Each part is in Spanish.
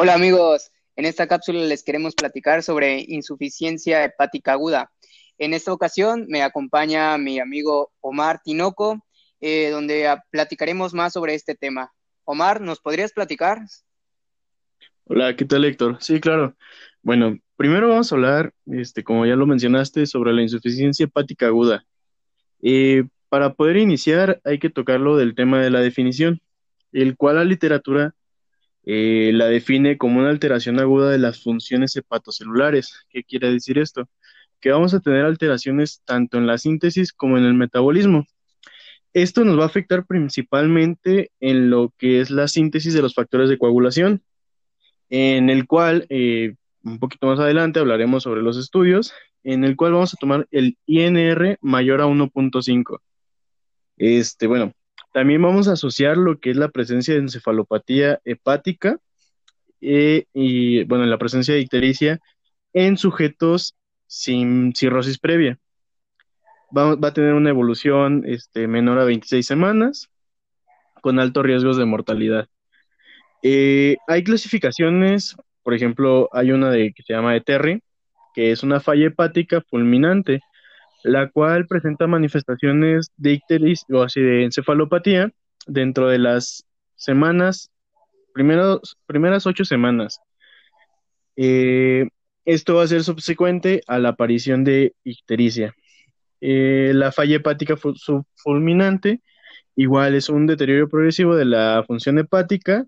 Hola amigos, en esta cápsula les queremos platicar sobre insuficiencia hepática aguda. En esta ocasión me acompaña mi amigo Omar Tinoco, eh, donde platicaremos más sobre este tema. Omar, ¿nos podrías platicar? Hola, ¿qué tal Héctor? Sí, claro. Bueno, primero vamos a hablar, este, como ya lo mencionaste, sobre la insuficiencia hepática aguda. Eh, para poder iniciar hay que tocarlo del tema de la definición, el cual la literatura eh, la define como una alteración aguda de las funciones hepatocelulares. ¿Qué quiere decir esto? Que vamos a tener alteraciones tanto en la síntesis como en el metabolismo. Esto nos va a afectar principalmente en lo que es la síntesis de los factores de coagulación, en el cual, eh, un poquito más adelante hablaremos sobre los estudios, en el cual vamos a tomar el INR mayor a 1.5. Este, bueno, también vamos a asociar lo que es la presencia de encefalopatía hepática eh, y, bueno, la presencia de ictericia en sujetos sin cirrosis previa. Va, a tener una evolución este, menor a 26 semanas con altos riesgos de mortalidad. Eh, hay clasificaciones, por ejemplo, hay una de, que se llama ETERRI, que es una falla hepática fulminante la cual presenta manifestaciones de icteris o así de encefalopatía dentro de las semanas, primeras ocho semanas. Eh, esto va a ser subsecuente a la aparición de ictericia. Eh, la falla hepática fulminante igual es un deterioro progresivo de la función hepática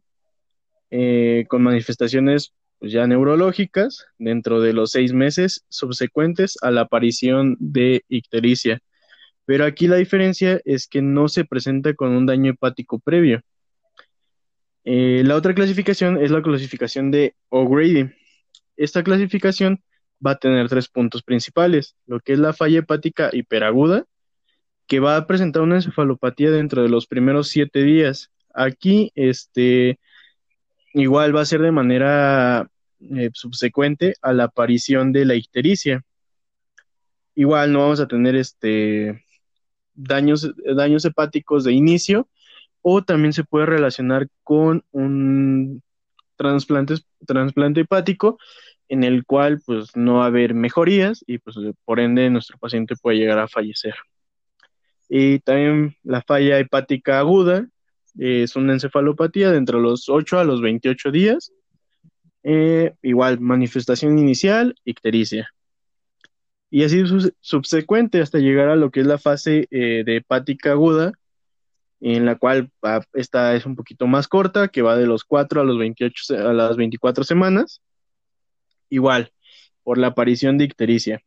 eh, con manifestaciones pues, ya neurológicas dentro de los seis meses subsecuentes a la aparición de ictericia. Pero aquí la diferencia es que no se presenta con un daño hepático previo. Eh, la otra clasificación es la clasificación de O'Grady. Esta clasificación va a tener tres puntos principales, lo que es la falla hepática hiperaguda, que va a presentar una encefalopatía dentro de los primeros siete días. Aquí, este, igual va a ser de manera eh, subsecuente a la aparición de la ictericia. Igual no vamos a tener este daños, daños hepáticos de inicio o también se puede relacionar con un trasplante, trasplante hepático en el cual pues no va a haber mejorías y pues por ende nuestro paciente puede llegar a fallecer. Y también la falla hepática aguda, es una encefalopatía de entre los 8 a los 28 días. Eh, igual, manifestación inicial, ictericia. Y así subsecuente hasta llegar a lo que es la fase eh, de hepática aguda, en la cual esta es un poquito más corta, que va de los 4 a los 28 a las 24 semanas. Igual, por la aparición de ictericia.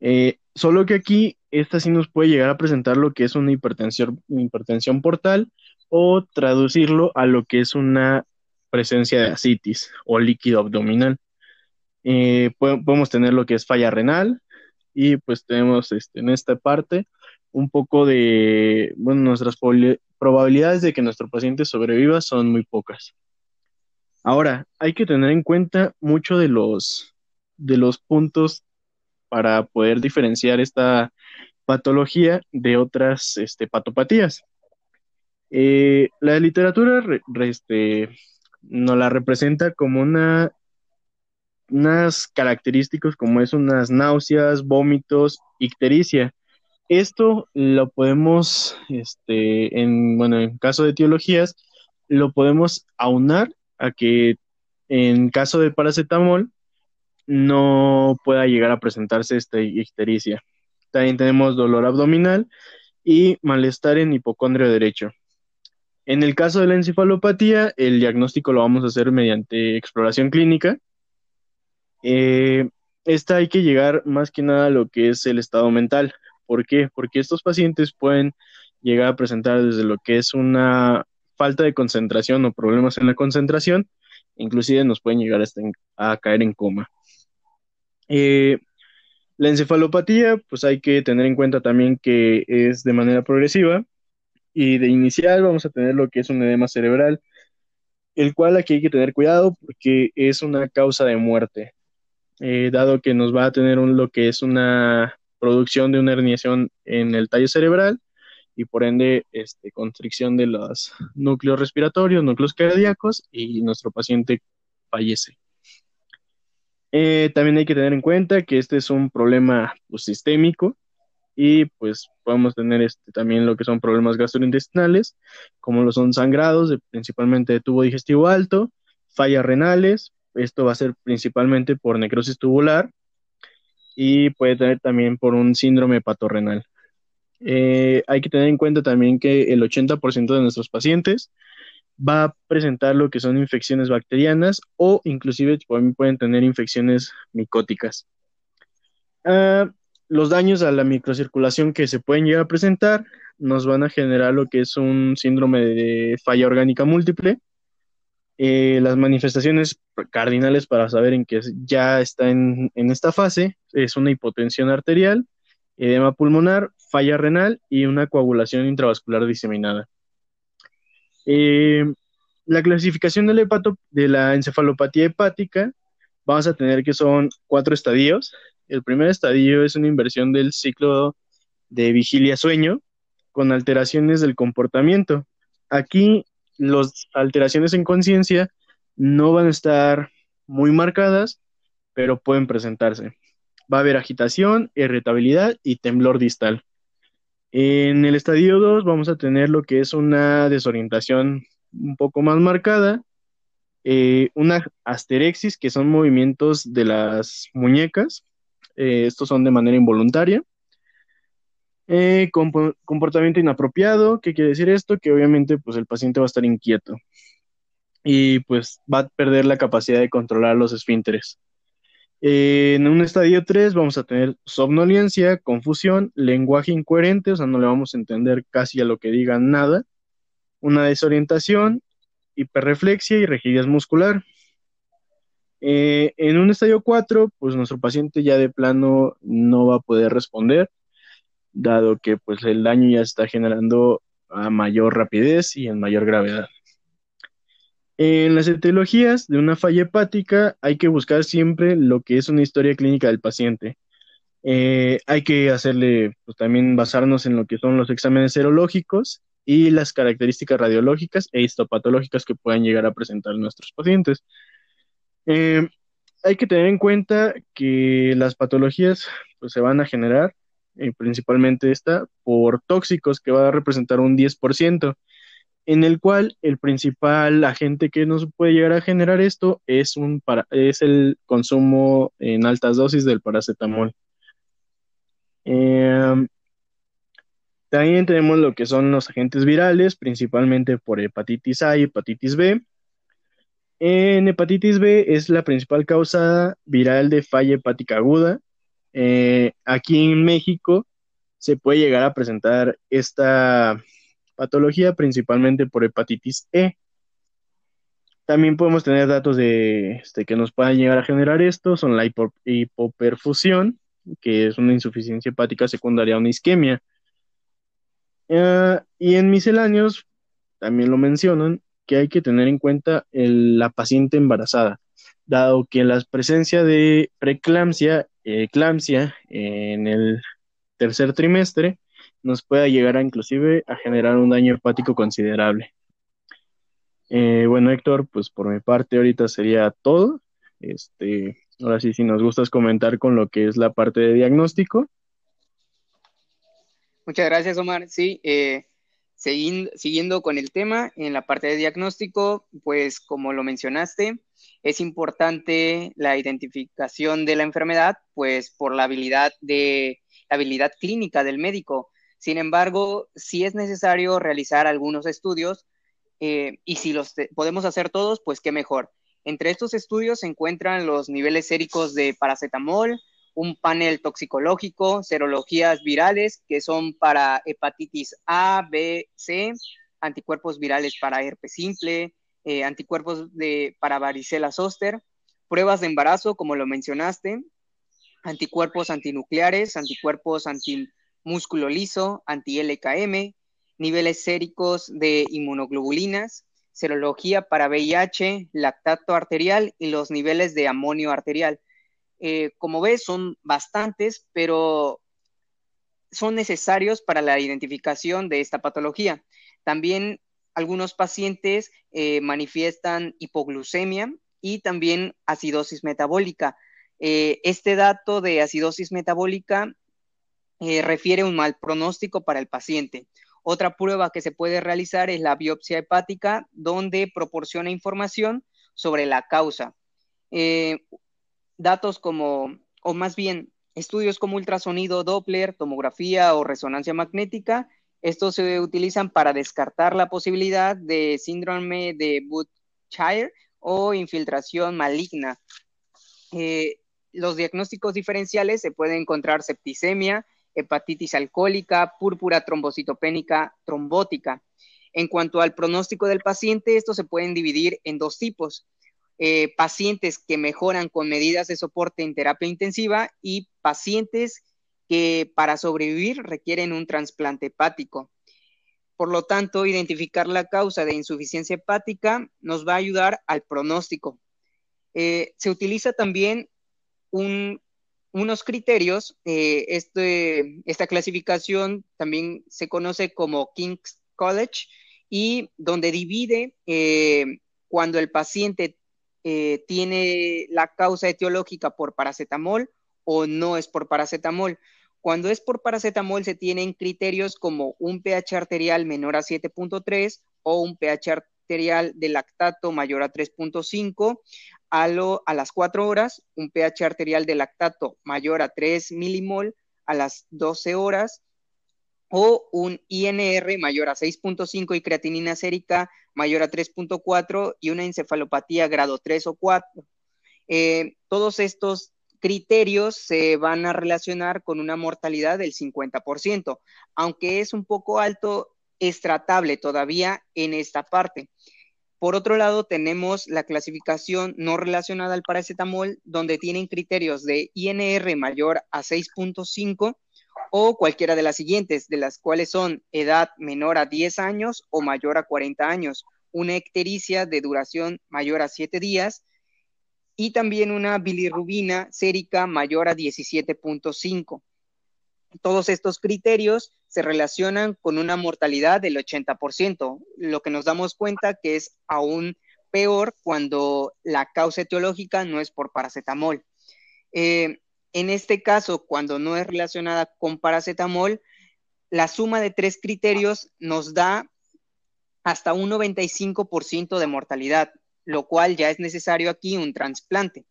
Eh, solo que aquí esta sí nos puede llegar a presentar lo que es una hipertensión, hipertensión portal o traducirlo a lo que es una presencia de asitis o líquido abdominal. Eh, podemos tener lo que es falla renal y pues tenemos este, en esta parte un poco de, bueno, nuestras probabilidades de que nuestro paciente sobreviva son muy pocas. Ahora, hay que tener en cuenta mucho de los, de los puntos para poder diferenciar esta patología de otras este, patopatías. Eh, la literatura este, nos la representa como una unas características como es unas náuseas, vómitos, ictericia. Esto lo podemos, este, en, bueno, en caso de etiologías, lo podemos aunar a que en caso de paracetamol no pueda llegar a presentarse esta ictericia. También tenemos dolor abdominal y malestar en hipocondrio derecho. En el caso de la encefalopatía, el diagnóstico lo vamos a hacer mediante exploración clínica. Eh, esta hay que llegar más que nada a lo que es el estado mental. ¿Por qué? Porque estos pacientes pueden llegar a presentar desde lo que es una falta de concentración o problemas en la concentración, inclusive nos pueden llegar a caer en coma. Eh, la encefalopatía, pues hay que tener en cuenta también que es de manera progresiva y de inicial vamos a tener lo que es un edema cerebral, el cual aquí hay que tener cuidado porque es una causa de muerte, eh, dado que nos va a tener un, lo que es una producción de una herniación en el tallo cerebral y por ende este, constricción de los núcleos respiratorios, núcleos cardíacos y nuestro paciente fallece. Eh, también hay que tener en cuenta que este es un problema sistémico y pues podemos tener este, también lo que son problemas gastrointestinales, como lo son sangrados, principalmente de tubo digestivo alto, fallas renales, esto va a ser principalmente por necrosis tubular y puede tener también por un síndrome patorrenal. Eh, hay que tener en cuenta también que el 80% de nuestros pacientes va a presentar lo que son infecciones bacterianas o inclusive pueden tener infecciones micóticas. Ah, los daños a la microcirculación que se pueden llegar a presentar nos van a generar lo que es un síndrome de falla orgánica múltiple. Eh, las manifestaciones cardinales para saber en que ya está en, en esta fase es una hipotensión arterial, edema pulmonar, falla renal y una coagulación intravascular diseminada. Eh, la clasificación del hepato, de la encefalopatía hepática, vamos a tener que son cuatro estadios. El primer estadio es una inversión del ciclo de vigilia-sueño con alteraciones del comportamiento. Aquí las alteraciones en conciencia no van a estar muy marcadas, pero pueden presentarse. Va a haber agitación, irritabilidad y temblor distal. En el estadio 2 vamos a tener lo que es una desorientación un poco más marcada, eh, una asterexis, que son movimientos de las muñecas, eh, estos son de manera involuntaria. Eh, comportamiento inapropiado, ¿qué quiere decir esto? Que obviamente pues el paciente va a estar inquieto y pues va a perder la capacidad de controlar los esfínteres en un estadio 3 vamos a tener somnolencia, confusión, lenguaje incoherente, o sea, no le vamos a entender casi a lo que digan nada, una desorientación, hiperreflexia y rigidez muscular. Eh, en un estadio 4, pues nuestro paciente ya de plano no va a poder responder, dado que pues el daño ya está generando a mayor rapidez y en mayor gravedad. En las etiologías de una falla hepática hay que buscar siempre lo que es una historia clínica del paciente. Eh, hay que hacerle, pues también basarnos en lo que son los exámenes serológicos y las características radiológicas e histopatológicas que puedan llegar a presentar nuestros pacientes. Eh, hay que tener en cuenta que las patologías pues, se van a generar, eh, principalmente esta, por tóxicos que va a representar un 10% en el cual el principal agente que nos puede llegar a generar esto es, un es el consumo en altas dosis del paracetamol. Em, también tenemos lo que son los agentes virales, principalmente por hepatitis A y hepatitis B. En hepatitis B es la principal causa viral de falla hepática aguda. Eh, aquí en México se puede llegar a presentar esta patología principalmente por hepatitis E. También podemos tener datos de este, que nos puedan llegar a generar esto, son la hipoperfusión, que es una insuficiencia hepática secundaria a una isquemia. Eh, y en misceláneos también lo mencionan que hay que tener en cuenta la paciente embarazada, dado que la presencia de preeclampsia, eclampsia en el tercer trimestre nos pueda llegar a inclusive a generar un daño hepático considerable. Eh, bueno, Héctor, pues por mi parte ahorita sería todo. Este, ahora sí, si nos gustas comentar con lo que es la parte de diagnóstico. Muchas gracias, Omar. Sí, eh, siguiendo con el tema, en la parte de diagnóstico, pues como lo mencionaste, es importante la identificación de la enfermedad, pues por la habilidad de la habilidad clínica del médico. Sin embargo, sí es necesario realizar algunos estudios eh, y si los podemos hacer todos, pues qué mejor. Entre estos estudios se encuentran los niveles séricos de paracetamol, un panel toxicológico, serologías virales que son para hepatitis A, B, C, anticuerpos virales para herpes simple, eh, anticuerpos de, para varicela zoster, pruebas de embarazo, como lo mencionaste, anticuerpos antinucleares, anticuerpos anti músculo liso, anti-LKM, niveles séricos de inmunoglobulinas, serología para VIH, lactato arterial y los niveles de amonio arterial. Eh, como ves, son bastantes, pero son necesarios para la identificación de esta patología. También algunos pacientes eh, manifiestan hipoglucemia y también acidosis metabólica. Eh, este dato de acidosis metabólica refiere un mal pronóstico para el paciente. Otra prueba que se puede realizar es la biopsia hepática, donde proporciona información sobre la causa. Datos como, o más bien, estudios como ultrasonido Doppler, tomografía o resonancia magnética, estos se utilizan para descartar la posibilidad de síndrome de Budd-Child o infiltración maligna. Eh, los diagnósticos diferenciales se pueden encontrar septicemia, hepatitis alcohólica, púrpura trombocitopénica trombótica. En cuanto al pronóstico del paciente, estos se pueden dividir en dos tipos. Eh, pacientes que mejoran con medidas de soporte en terapia intensiva y pacientes que para sobrevivir requieren un trasplante hepático. Por lo tanto, identificar la causa de insuficiencia hepática nos va a ayudar al pronóstico. Eh, se utiliza también unos criterios. Eh, este, esta clasificación también se conoce como King's College y donde divide cuando el paciente tiene la causa etiológica por paracetamol o no es por paracetamol. Cuando es por paracetamol se tienen criterios como un pH arterial menor a 7.3 o un pH arterial de lactato mayor a 3.5 a, a las 4 horas, un pH arterial de lactato mayor a 3 milimol a las 12 horas o un INR mayor a 6.5 y creatinina sérica mayor a 3.4 y una encefalopatía grado 3 o 4. Eh, todos estos criterios se van a relacionar con una mortalidad del 50%, aunque es un poco alto, es tratable todavía en esta parte. Por otro lado, tenemos la clasificación no relacionada al paracetamol, donde tienen criterios de INR mayor a 6.5 o cualquiera de las siguientes, de las cuales son edad menor a 10 años o mayor a 40 años, una ictericia de duración mayor a 7 días, y también una bilirrubina sérica mayor a 17.5. Todos estos criterios se relacionan con una mortalidad del 80%, lo que nos damos cuenta que es aún peor cuando la causa etiológica no es por paracetamol. Eh, en este caso, cuando no es relacionada con paracetamol, la suma de tres criterios nos da hasta un 95% de mortalidad lo cual ya es necesario aquí un trasplante.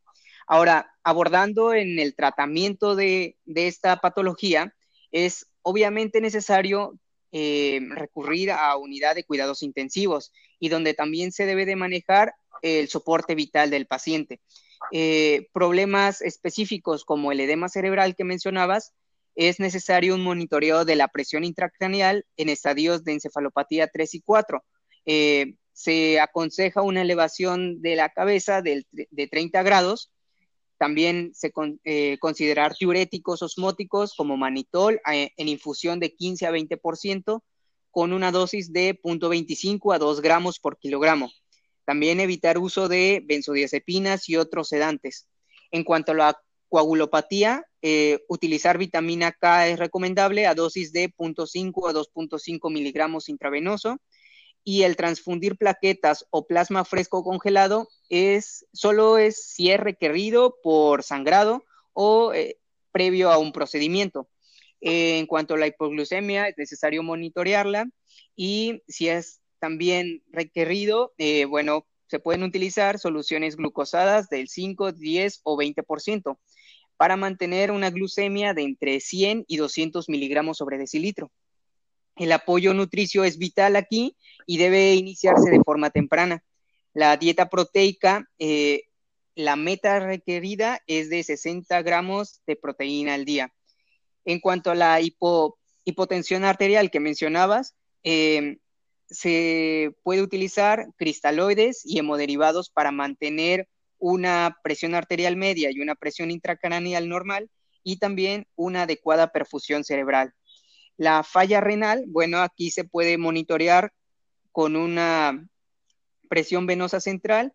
Ahora, abordando en el tratamiento de, esta patología, es obviamente necesario eh, recurrir a unidad de cuidados intensivos y donde también se debe de manejar el soporte vital del paciente. Eh, problemas específicos como el edema cerebral que mencionabas, es necesario un monitoreo de la presión intracraneal en estadios de encefalopatía 3 y 4 se aconseja una elevación de la cabeza de 30 grados. También se eh, considerar diuréticos osmóticos como manitol eh, en infusión de 15 a 20% con una dosis de 0.25 a 2 gramos por kilogramo. También evitar uso de benzodiazepinas y otros sedantes. En cuanto a la coagulopatía, eh, utilizar vitamina K es recomendable a dosis de 0.5 a 2.5 miligramos intravenoso y el transfundir plaquetas o plasma fresco congelado es solo es si es requerido por sangrado o eh, previo a un procedimiento. en cuanto a la hipoglucemia, es necesario monitorearla y si es también requerido, eh, bueno, se pueden utilizar soluciones glucosadas del 5, 10 o 20% para mantener una glucemia de entre 100 y 200 miligramos sobre decilitro. El apoyo nutricio es vital aquí y debe iniciarse de forma temprana. La dieta proteica, eh, la meta requerida es de 60 gramos de proteína al día. En cuanto a la hipotensión arterial que mencionabas, eh, se puede utilizar cristaloides y hemoderivados para mantener una presión arterial media y una presión intracraneal normal y también una adecuada perfusión cerebral. La falla renal, bueno, aquí se puede monitorear con una presión venosa central,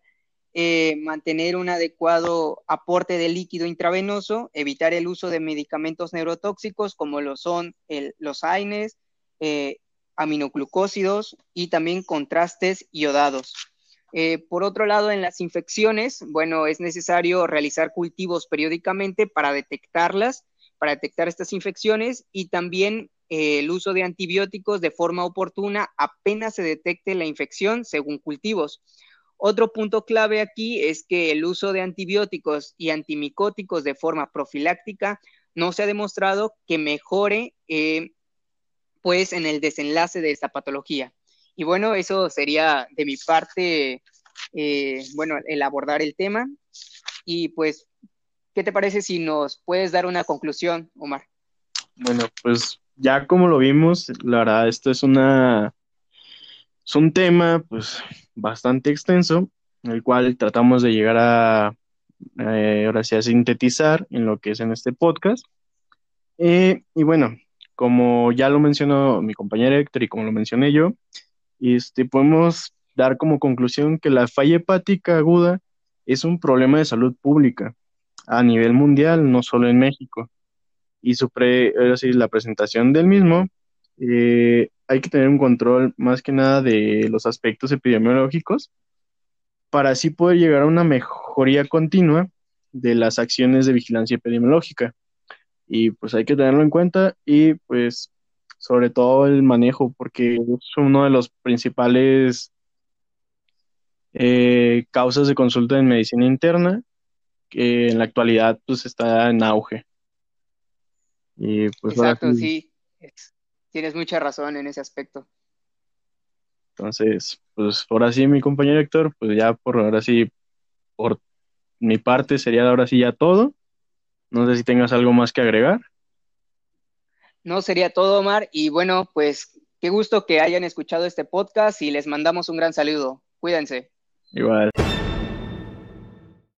eh, mantener un adecuado aporte de líquido intravenoso, evitar el uso de medicamentos neurotóxicos como lo son los AINES, eh, aminoglucósidos y también contrastes iodados. Eh, por otro lado, en las infecciones, bueno, es necesario realizar cultivos periódicamente para detectarlas, para detectar estas infecciones y también eh, el uso de antibióticos de forma oportuna apenas se detecte la infección según cultivos. Otro punto clave aquí es que el uso de antibióticos y antimicóticos de forma profiláctica no se ha demostrado que mejore eh, pues en el desenlace de esta patología. Y bueno, eso sería de mi parte, eh, bueno, el abordar el tema. Y pues, ¿qué te parece si nos puedes dar una conclusión, Omar? Bueno, pues ya como lo vimos, la verdad, esto es una, es un tema, pues, bastante extenso, el cual tratamos de llegar a, eh, ahora sí, a sintetizar en lo que es en este podcast. Eh, y bueno, como ya lo mencionó mi compañero Héctor y como lo mencioné yo, este, podemos dar como conclusión que la falla hepática aguda es un problema de salud pública a nivel mundial, no solo en México. Y su la presentación del mismo, eh, hay que tener un control más que nada de los aspectos epidemiológicos para así poder llegar a una mejoría continua de las acciones de vigilancia epidemiológica. Y pues hay que tenerlo en cuenta y pues sobre todo el manejo, porque es uno de los principales eh, causas de consulta en medicina interna, que en la actualidad pues está en auge. Y, pues, Exacto, sí, tienes mucha razón en ese aspecto. Entonces, pues ahora sí, mi compañero Héctor, pues ya por ahora sí, por mi parte sería ahora sí ya todo. No sé si tengas algo más que agregar. No sería todo, Omar. Y bueno, pues qué gusto que hayan escuchado este podcast y les mandamos un gran saludo. Cuídense. Igual.